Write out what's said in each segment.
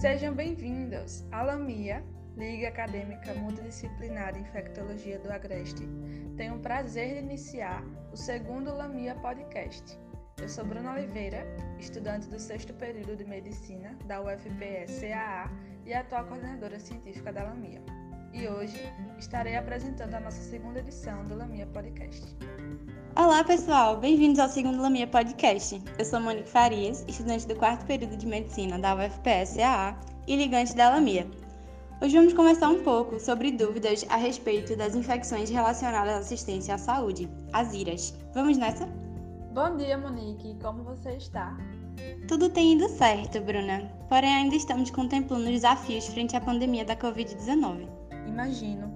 Sejam bem-vindos à LAMIA, Liga Acadêmica Multidisciplinar de Infectologia do Agreste. Tenho o prazer de iniciar o segundo LAMIA Podcast. Eu sou Bruna Oliveira, estudante do sexto período de Medicina da UFPE-CAA e atual coordenadora científica da LAMIA. E hoje estarei apresentando a nossa segunda edição do LAMIA Podcast. Olá, pessoal! Bem-vindos ao segundo Lamia Podcast. Eu sou Monique Farias, estudante do quarto período de Medicina da UFPS-AA e ligante da Lamia. Hoje vamos conversar um pouco sobre dúvidas a respeito das infecções relacionadas à assistência à saúde, as IRAS. Vamos nessa? Bom dia, Monique! Como você está? Tudo tem ido certo, Bruna. Porém, ainda estamos contemplando os desafios frente à pandemia da Covid-19. Imagino.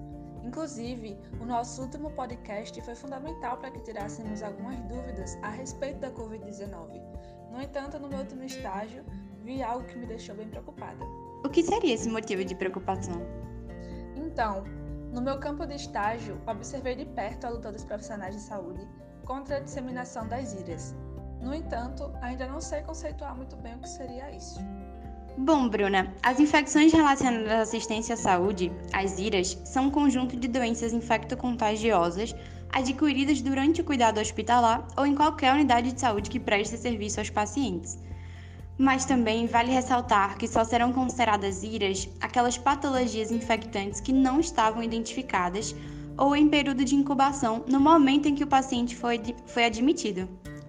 Inclusive, o nosso último podcast foi fundamental para que tirássemos algumas dúvidas a respeito da Covid-19. No entanto, no meu último estágio, vi algo que me deixou bem preocupada. O que seria esse motivo de preocupação? Então, no meu campo de estágio, observei de perto a luta dos profissionais de saúde contra a disseminação das IRAs. No entanto, ainda não sei conceituar muito bem o que seria isso. Bom, Bruna, as infecções relacionadas à assistência à saúde, as IRAS, são um conjunto de doenças infectocontagiosas adquiridas durante o cuidado hospitalar ou em qualquer unidade de saúde que preste serviço aos pacientes. Mas também vale ressaltar que só serão consideradas IRAS aquelas patologias infectantes que não estavam identificadas ou em período de incubação no momento em que o paciente foi, foi admitido.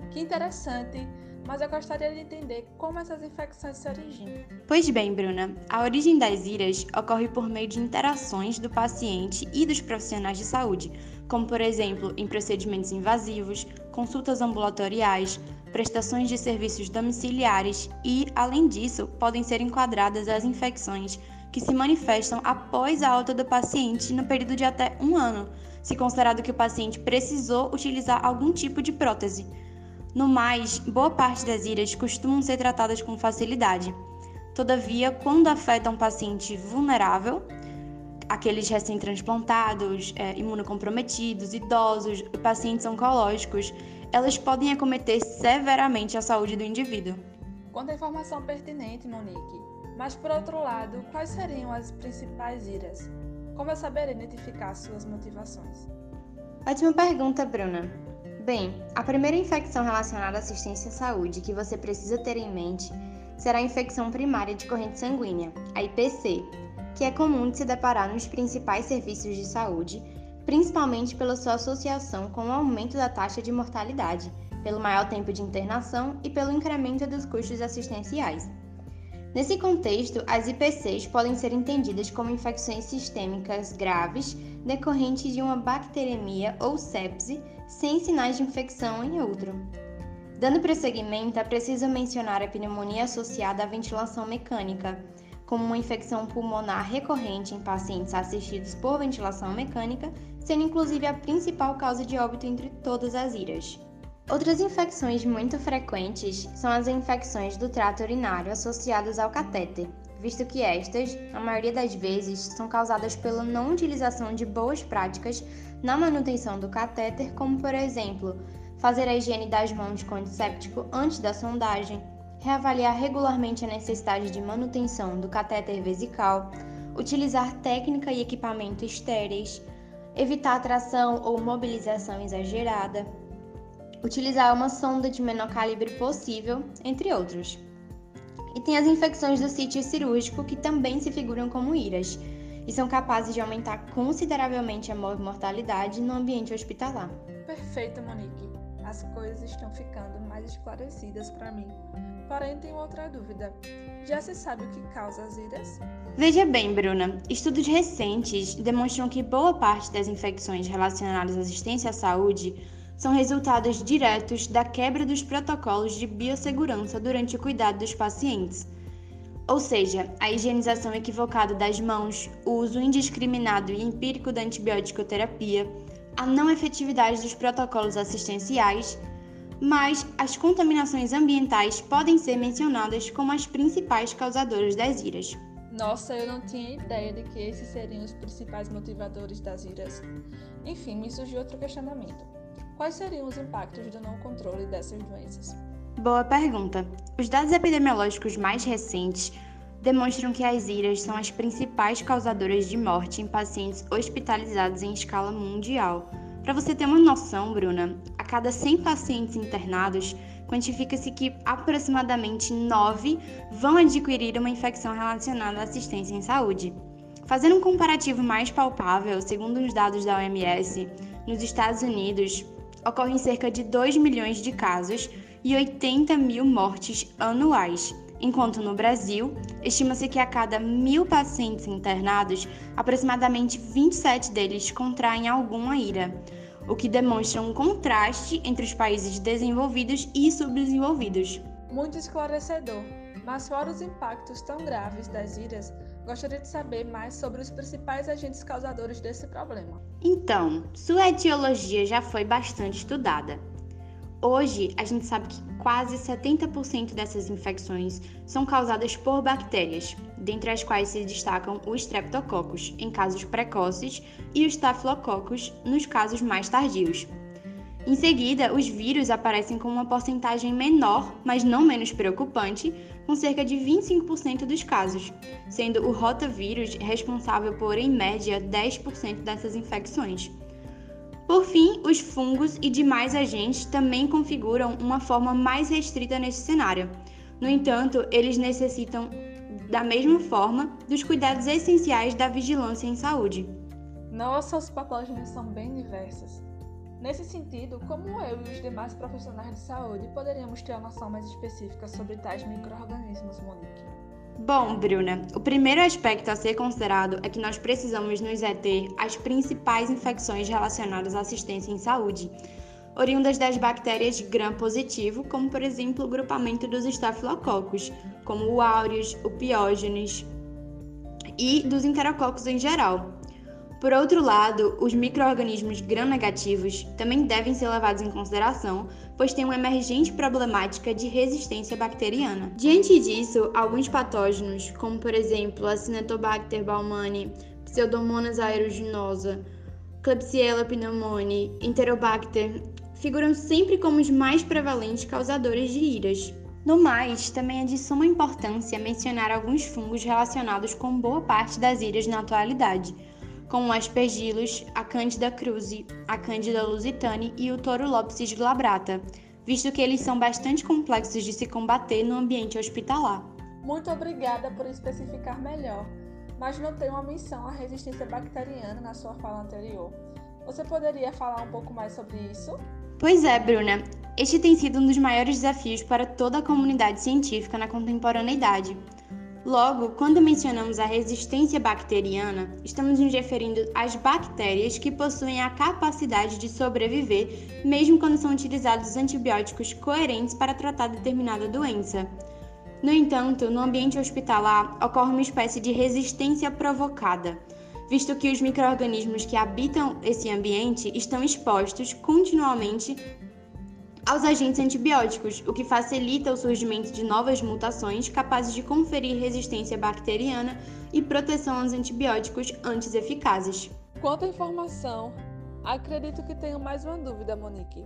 Que interessante! Mas eu gostaria de entender como essas infecções se originam. Pois bem, Bruna, a origem das IRAs ocorre por meio de interações do paciente e dos profissionais de saúde, como por exemplo em procedimentos invasivos, consultas ambulatoriais, prestações de serviços domiciliares e, além disso, podem ser enquadradas as infecções que se manifestam após a alta do paciente no período de até um ano, se considerado que o paciente precisou utilizar algum tipo de prótese. No mais, boa parte das iras costumam ser tratadas com facilidade. Todavia, quando afetam um paciente vulnerável, aqueles recém-transplantados, é, imunocomprometidos, idosos pacientes oncológicos, elas podem acometer severamente a saúde do indivíduo. Quanta informação pertinente, Monique. Mas, por outro lado, quais seriam as principais iras? Como eu saber identificar suas motivações? Ótima pergunta, Bruna. Bem, a primeira infecção relacionada à assistência à saúde que você precisa ter em mente será a infecção primária de corrente sanguínea, a IPC, que é comum de se deparar nos principais serviços de saúde, principalmente pela sua associação com o aumento da taxa de mortalidade, pelo maior tempo de internação e pelo incremento dos custos assistenciais. Nesse contexto, as IPCs podem ser entendidas como infecções sistêmicas graves decorrentes de uma bacteremia ou sepse sem sinais de infecção em outro. Dando prosseguimento, é preciso mencionar a pneumonia associada à ventilação mecânica, como uma infecção pulmonar recorrente em pacientes assistidos por ventilação mecânica, sendo inclusive a principal causa de óbito entre todas as IRAs. Outras infecções muito frequentes são as infecções do trato urinário associadas ao catéter, visto que estas, a maioria das vezes, são causadas pela não utilização de boas práticas na manutenção do catéter, como por exemplo, fazer a higiene das mãos com antisséptico antes da sondagem, reavaliar regularmente a necessidade de manutenção do catéter vesical, utilizar técnica e equipamento estéreis, evitar tração ou mobilização exagerada, utilizar uma sonda de menor calibre possível, entre outros. E tem as infecções do sítio cirúrgico que também se figuram como IRAS e são capazes de aumentar consideravelmente a mortalidade no ambiente hospitalar. Perfeito, Monique. As coisas estão ficando mais esclarecidas para mim. Porém, tenho outra dúvida. Já se sabe o que causa as IRAS? Veja bem, Bruna. Estudos recentes demonstram que boa parte das infecções relacionadas à assistência à saúde são resultados diretos da quebra dos protocolos de biossegurança durante o cuidado dos pacientes. Ou seja, a higienização equivocada das mãos, o uso indiscriminado e empírico da antibiótico terapia, a não efetividade dos protocolos assistenciais, mas as contaminações ambientais podem ser mencionadas como as principais causadoras das iras. Nossa, eu não tinha ideia de que esses seriam os principais motivadores das iras. Enfim, me surgiu outro questionamento. Quais seriam os impactos do não controle dessas doenças? Boa pergunta. Os dados epidemiológicos mais recentes demonstram que as IRAs são as principais causadoras de morte em pacientes hospitalizados em escala mundial. Para você ter uma noção, Bruna, a cada 100 pacientes internados, quantifica-se que aproximadamente 9 vão adquirir uma infecção relacionada à assistência em saúde. Fazendo um comparativo mais palpável, segundo os dados da OMS, nos Estados Unidos ocorrem cerca de 2 milhões de casos e 80 mil mortes anuais, enquanto no Brasil, estima-se que a cada mil pacientes internados, aproximadamente 27 deles contraem alguma ira, o que demonstra um contraste entre os países desenvolvidos e subdesenvolvidos. Muito esclarecedor, mas fora os impactos tão graves das iras, gostaria de saber mais sobre os principais agentes causadores desse problema. Então, sua etiologia já foi bastante estudada. Hoje, a gente sabe que quase 70% dessas infecções são causadas por bactérias, dentre as quais se destacam o Streptococcus em casos precoces e o Staphylococcus nos casos mais tardios. Em seguida, os vírus aparecem com uma porcentagem menor, mas não menos preocupante, com cerca de 25% dos casos, sendo o rotavírus responsável por, em média, 10% dessas infecções. Por fim, os fungos e demais agentes também configuram uma forma mais restrita nesse cenário. No entanto, eles necessitam, da mesma forma, dos cuidados essenciais da vigilância em saúde. Nossa, os patógenos são bem diversos. Nesse sentido, como eu e os demais profissionais de saúde poderíamos ter uma noção mais específica sobre tais micro-organismos, Monique? Bom, Bruna, o primeiro aspecto a ser considerado é que nós precisamos nos ater às principais infecções relacionadas à assistência em saúde, oriundas das bactérias gram-positivo, como por exemplo o grupamento dos estafilococos, como o aureus, o piógenes e dos enterococos em geral. Por outro lado, os microorganismos gram-negativos também devem ser levados em consideração, pois têm uma emergente problemática de resistência bacteriana. Diante disso, alguns patógenos, como por exemplo a Cinetobacter baumannii, Pseudomonas aeruginosa, Klebsiella pneumoniae, Enterobacter, figuram sempre como os mais prevalentes causadores de iras. No mais, também é de suma importância mencionar alguns fungos relacionados com boa parte das iras na atualidade, como aspergillus, a Candida cruzi, a Candida lusitani e o Torulopsis glabrata, visto que eles são bastante complexos de se combater no ambiente hospitalar. Muito obrigada por especificar melhor, mas não tem uma menção à resistência bacteriana na sua fala anterior. Você poderia falar um pouco mais sobre isso? Pois é, Bruna. Este tem sido um dos maiores desafios para toda a comunidade científica na contemporaneidade. Logo, quando mencionamos a resistência bacteriana, estamos nos referindo às bactérias que possuem a capacidade de sobreviver, mesmo quando são utilizados antibióticos coerentes para tratar determinada doença. No entanto, no ambiente hospitalar ocorre uma espécie de resistência provocada, visto que os microrganismos que habitam esse ambiente estão expostos continuamente aos agentes antibióticos, o que facilita o surgimento de novas mutações capazes de conferir resistência bacteriana e proteção aos antibióticos antes eficazes. Quanto à informação, acredito que tenho mais uma dúvida, Monique.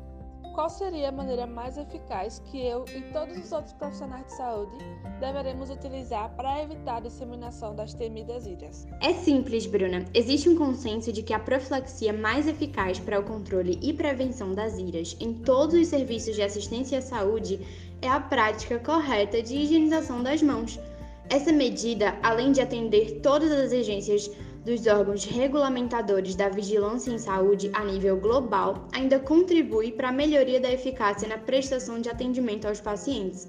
Qual seria a maneira mais eficaz que eu e todos os outros profissionais de saúde deveremos utilizar para evitar a disseminação das temidas ilhas? É simples, Bruna. Existe um consenso de que a profilaxia mais eficaz para o controle e prevenção das ilhas em todos os serviços de assistência à saúde é a prática correta de higienização das mãos. Essa medida, além de atender todas as exigências dos órgãos regulamentadores da vigilância em saúde a nível global ainda contribui para a melhoria da eficácia na prestação de atendimento aos pacientes.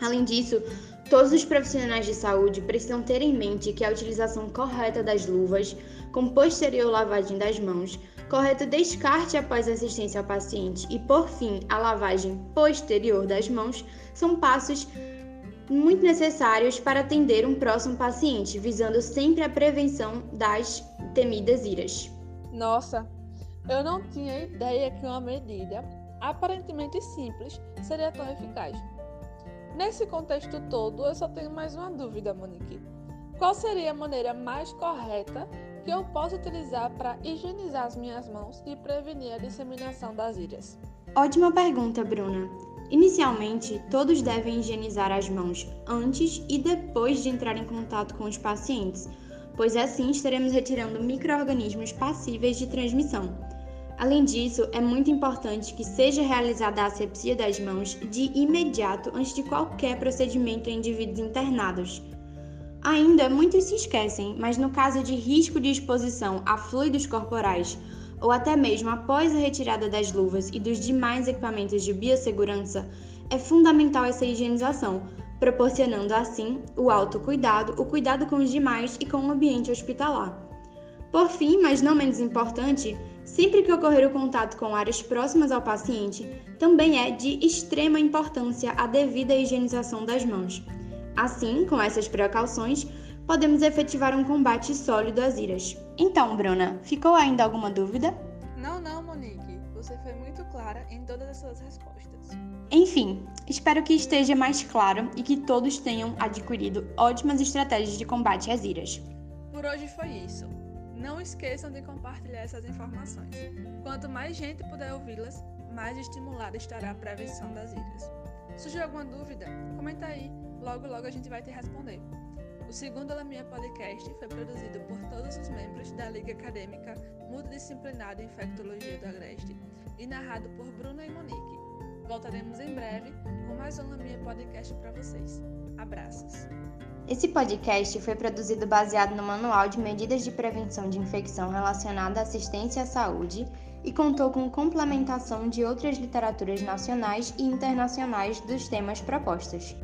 Além disso, todos os profissionais de saúde precisam ter em mente que a utilização correta das luvas, com posterior lavagem das mãos, correto descarte após assistência ao paciente e, por fim, a lavagem posterior das mãos são passos muito necessários para atender um próximo paciente, visando sempre a prevenção das temidas iras. Nossa, eu não tinha ideia que uma medida aparentemente simples seria tão eficaz. Nesse contexto todo, eu só tenho mais uma dúvida, Monique. Qual seria a maneira mais correta que eu posso utilizar para higienizar as minhas mãos e prevenir a disseminação das iras? Ótima pergunta, Bruna. Inicialmente, todos devem higienizar as mãos antes e depois de entrar em contato com os pacientes, pois assim estaremos retirando microorganismos passíveis de transmissão. Além disso, é muito importante que seja realizada a asepsia das mãos de imediato antes de qualquer procedimento em indivíduos internados. Ainda muitos se esquecem, mas no caso de risco de exposição a fluidos corporais ou até mesmo após a retirada das luvas e dos demais equipamentos de biossegurança, é fundamental essa higienização, proporcionando assim o autocuidado, o cuidado com os demais e com o ambiente hospitalar. Por fim, mas não menos importante, sempre que ocorrer o contato com áreas próximas ao paciente, também é de extrema importância a devida higienização das mãos. Assim, com essas precauções, podemos efetivar um combate sólido às iras. Então, Bruna, ficou ainda alguma dúvida? Não, não, Monique. Você foi muito clara em todas as suas respostas. Enfim, espero que esteja mais claro e que todos tenham adquirido ótimas estratégias de combate às iras. Por hoje foi isso. Não esqueçam de compartilhar essas informações. Quanto mais gente puder ouvi-las, mais estimulada estará a prevenção das iras. Surgiu alguma dúvida? Comenta aí, logo logo a gente vai te responder. O segundo Lamia Podcast foi produzido por todos os membros da Liga Acadêmica Multidisciplinar de Infectologia do Agreste e narrado por Bruna e Monique. Voltaremos em breve com mais um Lamia Podcast para vocês. Abraços! Esse podcast foi produzido baseado no Manual de Medidas de Prevenção de Infecção relacionada à assistência à saúde e contou com complementação de outras literaturas nacionais e internacionais dos temas propostos.